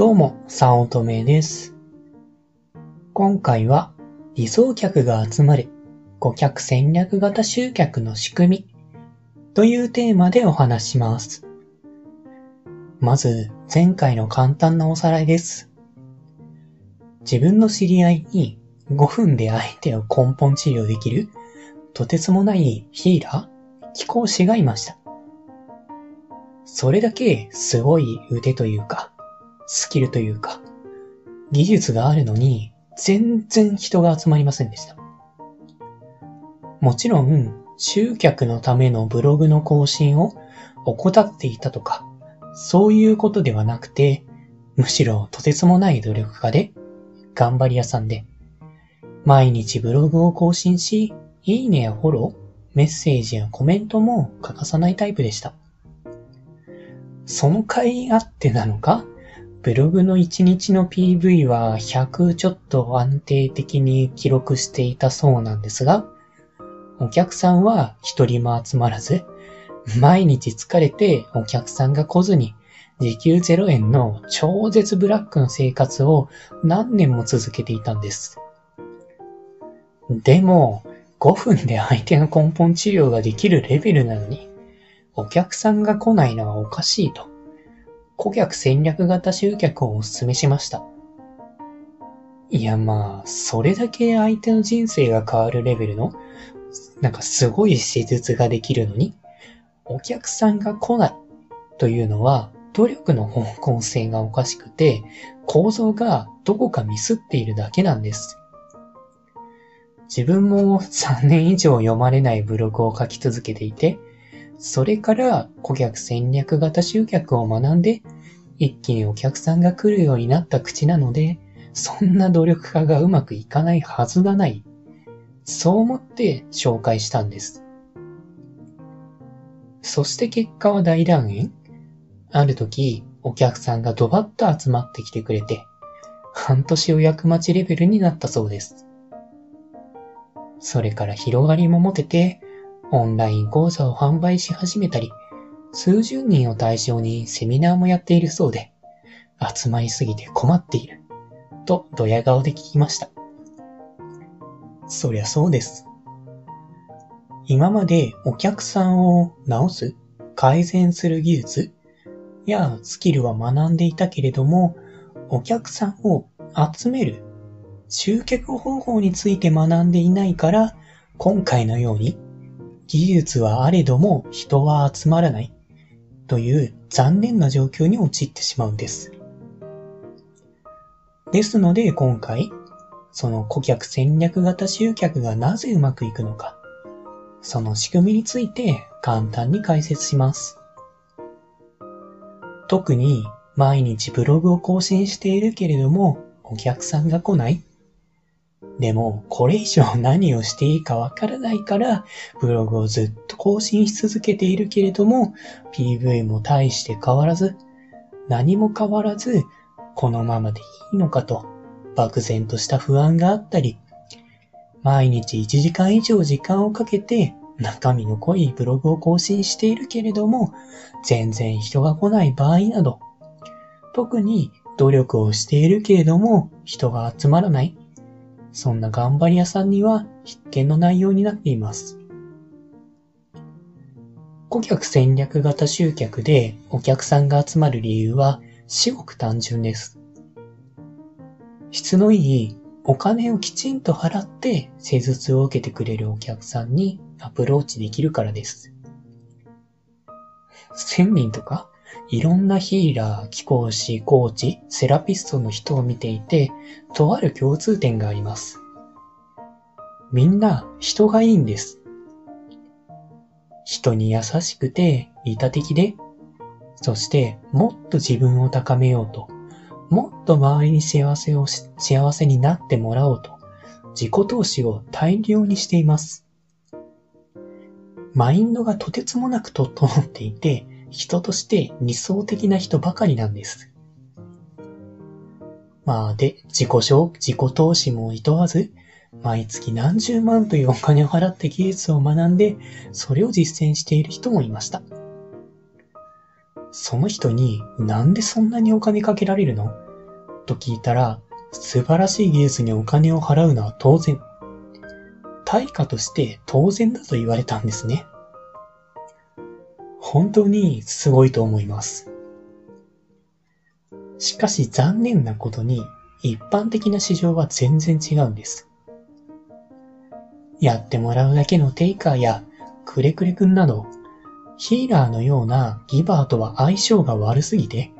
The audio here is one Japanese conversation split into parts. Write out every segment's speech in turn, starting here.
どうも、さおとめです。今回は、理想客が集まる顧客戦略型集客の仕組みというテーマでお話します。まず、前回の簡単なおさらいです。自分の知り合いに5分で相手を根本治療できるとてつもないヒーラー、貴公子がいました。それだけすごい腕というか、スキルというか、技術があるのに、全然人が集まりませんでした。もちろん、集客のためのブログの更新を怠っていたとか、そういうことではなくて、むしろとてつもない努力家で、頑張り屋さんで、毎日ブログを更新し、いいねやフォロー、メッセージやコメントも欠かさないタイプでした。その甲斐あってなのか、ブログの1日の PV は100ちょっと安定的に記録していたそうなんですが、お客さんは一人も集まらず、毎日疲れてお客さんが来ずに、時給0円の超絶ブラックの生活を何年も続けていたんです。でも、5分で相手の根本治療ができるレベルなのに、お客さんが来ないのはおかしいと、顧客戦略型集客をお勧めしました。いやまあ、それだけ相手の人生が変わるレベルの、なんかすごい施術ができるのに、お客さんが来ないというのは、努力の方向性がおかしくて、構造がどこかミスっているだけなんです。自分も3年以上読まれないブログを書き続けていて、それから顧客戦略型集客を学んで、一気にお客さんが来るようになった口なので、そんな努力家がうまくいかないはずがない。そう思って紹介したんです。そして結果は大団円ある時、お客さんがドバッと集まってきてくれて、半年予約待ちレベルになったそうです。それから広がりも持てて、オンライン講座を販売し始めたり、数十人を対象にセミナーもやっているそうで、集まりすぎて困っている、とドヤ顔で聞きました。そりゃそうです。今までお客さんを直す、改善する技術やスキルは学んでいたけれども、お客さんを集める、集客方法について学んでいないから、今回のように技術はあれども人は集まらないという残念な状況に陥ってしまうんです。ですので今回、その顧客戦略型集客がなぜうまくいくのか、その仕組みについて簡単に解説します。特に毎日ブログを更新しているけれどもお客さんが来ないでも、これ以上何をしていいかわからないから、ブログをずっと更新し続けているけれども、PV も大して変わらず、何も変わらず、このままでいいのかと、漠然とした不安があったり、毎日1時間以上時間をかけて、中身の濃いブログを更新しているけれども、全然人が来ない場合など、特に努力をしているけれども、人が集まらない、そんな頑張り屋さんには必見の内容になっています。顧客戦略型集客でお客さんが集まる理由は至極単純です。質のいいお金をきちんと払って施術を受けてくれるお客さんにアプローチできるからです。1000人とかいろんなヒーラー、貴公子、コーチ、セラピストの人を見ていて、とある共通点があります。みんな人がいいんです。人に優しくて、利他的で、そしてもっと自分を高めようと、もっと周りに幸せを、幸せになってもらおうと、自己投資を大量にしています。マインドがとてつもなく整っていて、人として理想的な人ばかりなんです。まあで、自己紹自己投資も厭わず、毎月何十万というお金を払って技術を学んで、それを実践している人もいました。その人になんでそんなにお金かけられるの？と聞いたら、素晴らしい技術にお金を払うのは当然。対価として当然だと言われたんですね。本当にすごいと思います。しかし残念なことに一般的な市場は全然違うんです。やってもらうだけのテイカーやくれくれくんなど、ヒーラーのようなギバーとは相性が悪すぎて、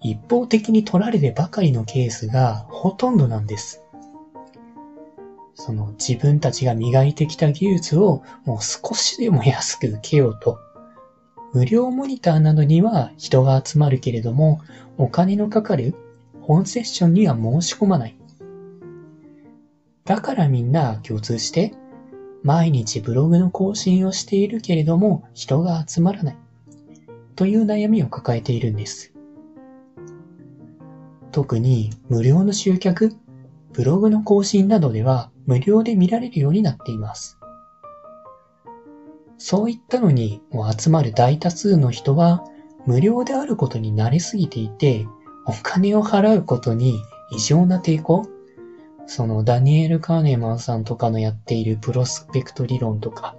一方的に取られてばかりのケースがほとんどなんです。その自分たちが磨いてきた技術をもう少しでも安く受けようと、無料モニターなどには人が集まるけれども、お金のかかる本セッションには申し込まない。だからみんな共通して、毎日ブログの更新をしているけれども人が集まらない。という悩みを抱えているんです。特に無料の集客、ブログの更新などでは無料で見られるようになっています。そういったのに集まる大多数の人は無料であることに慣れすぎていて、お金を払うことに異常な抵抗？そのダニエル・カーネマンさんとかのやっているプロスペクト理論とか、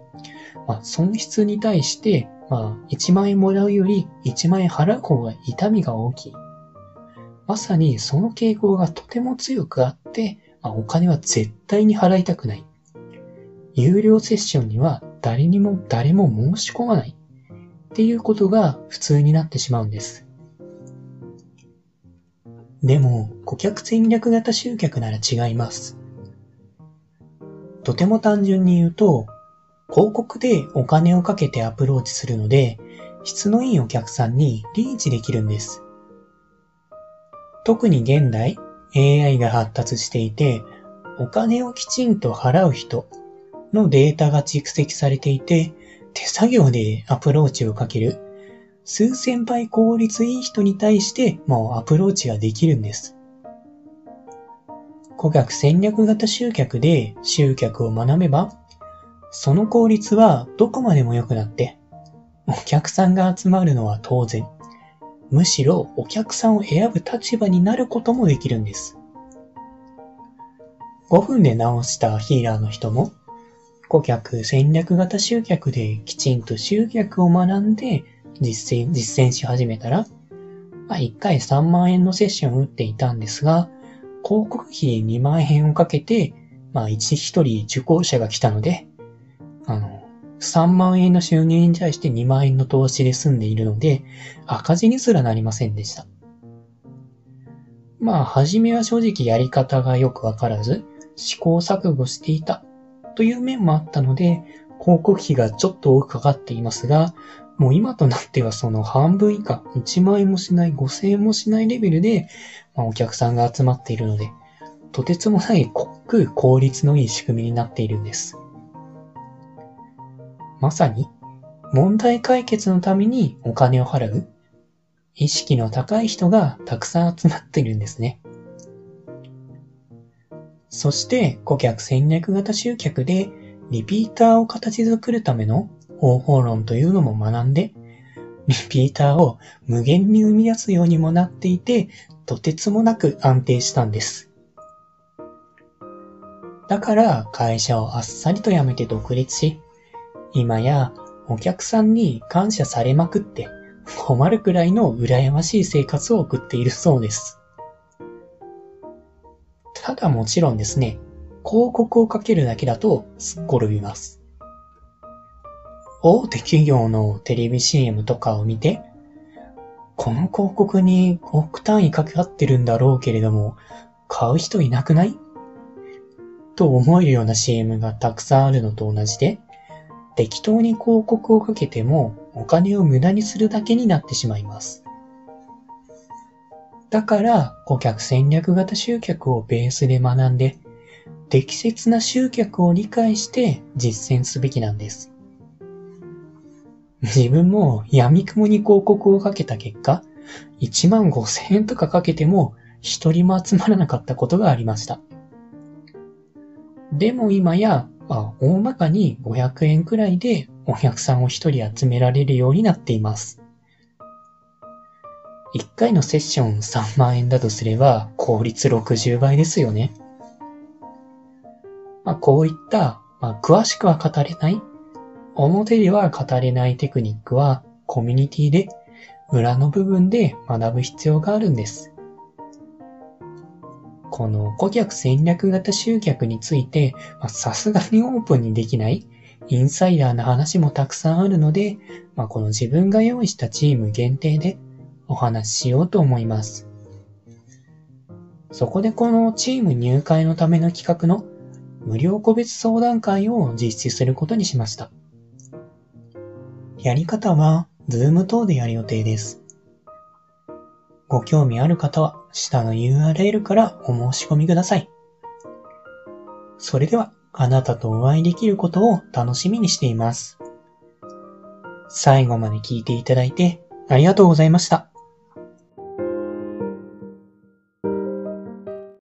まあ、損失に対して、まあ、1万円もらうより1万円払う方が痛みが大きい。まさにその傾向がとても強くあって、まあ、お金は絶対に払いたくない。有料セッションには誰にも誰も申し込まない。っていうことが普通になってしまうんです。でも、顧客戦略型集客なら違います。とても単純に言うと、広告でお金をかけてアプローチするので、質のいいお客さんにリーチできるんです。特に現代、AI が発達していて、お金をきちんと払う人のデータが蓄積されていて、手作業でアプローチをかける、数千倍効率いい人に対してもうアプローチができるんです。顧客戦略型集客で集客を学べば、その効率はどこまでも良くなって、お客さんが集まるのは当然。むしろお客さんを選ぶ立場になることもできるんです。5分で直したヒーラーの人も顧客戦略型集客できちんと集客を学んで実践、実践し始めたら、まあ、1回3万円のセッションを打っていたんですが、広告費2万円をかけて、まあ、1、1人受講者が来たので、あの、3万円の収入に対して2万円の投資で済んでいるので、赤字にすらなりませんでした。まあ、はじめは正直やり方がよくわからず、試行錯誤していたという面もあったので、広告費がちょっと多くかかっていますが、もう今となってはその半分以下、1万円もしない、5000円もしないレベルで、まあ、お客さんが集まっているので、とてつもない濃く効率のいい仕組みになっているんです。まさに、問題解決のためにお金を払う、意識の高い人がたくさん集まっているんですね。そして顧客戦略型集客でリピーターを形作るための方法論というのも学んで、リピーターを無限に生み出すようにもなっていて、とてつもなく安定したんです。だから会社をあっさりと辞めて独立し、今やお客さんに感謝されまくって困るくらいの羨ましい生活を送っているそうです。ただもちろんですね、広告をかけるだけだとすっ転びます。大手企業のテレビ CM とかを見て、この広告に億単位かかってるんだろうけれども、買う人いなくない？と思えるような CM がたくさんあるのと同じで、適当に広告をかけてもお金を無駄にするだけになってしまいます。だから、顧客戦略型集客をベースで学んで、適切な集客を理解して実践すべきなんです。自分も闇雲に広告をかけた結果、1万5千円とかかけても一人も集まらなかったことがありました。でも今や、まあ、大まかに500円くらいでお客さんを一人集められるようになっています。1回のセッション3万円だとすれば、効率60倍ですよね。まあ、こういった、まあ、詳しくは語れない、表では語れないテクニックは、コミュニティで、裏の部分で学ぶ必要があるんです。この顧客戦略型集客について、さすがにオープンにできないインサイダーな話もたくさんあるので、まあ、この自分が用意したチーム限定でお話ししようと思います。そこでこのチーム入会のための企画の無料個別相談会を実施することにしました。やり方は、ズーム等でやる予定です。ご興味ある方は、下の URL からお申し込みください。それでは、あなたとお会いできることを楽しみにしています。最後まで聞いていただいてありがとうございました。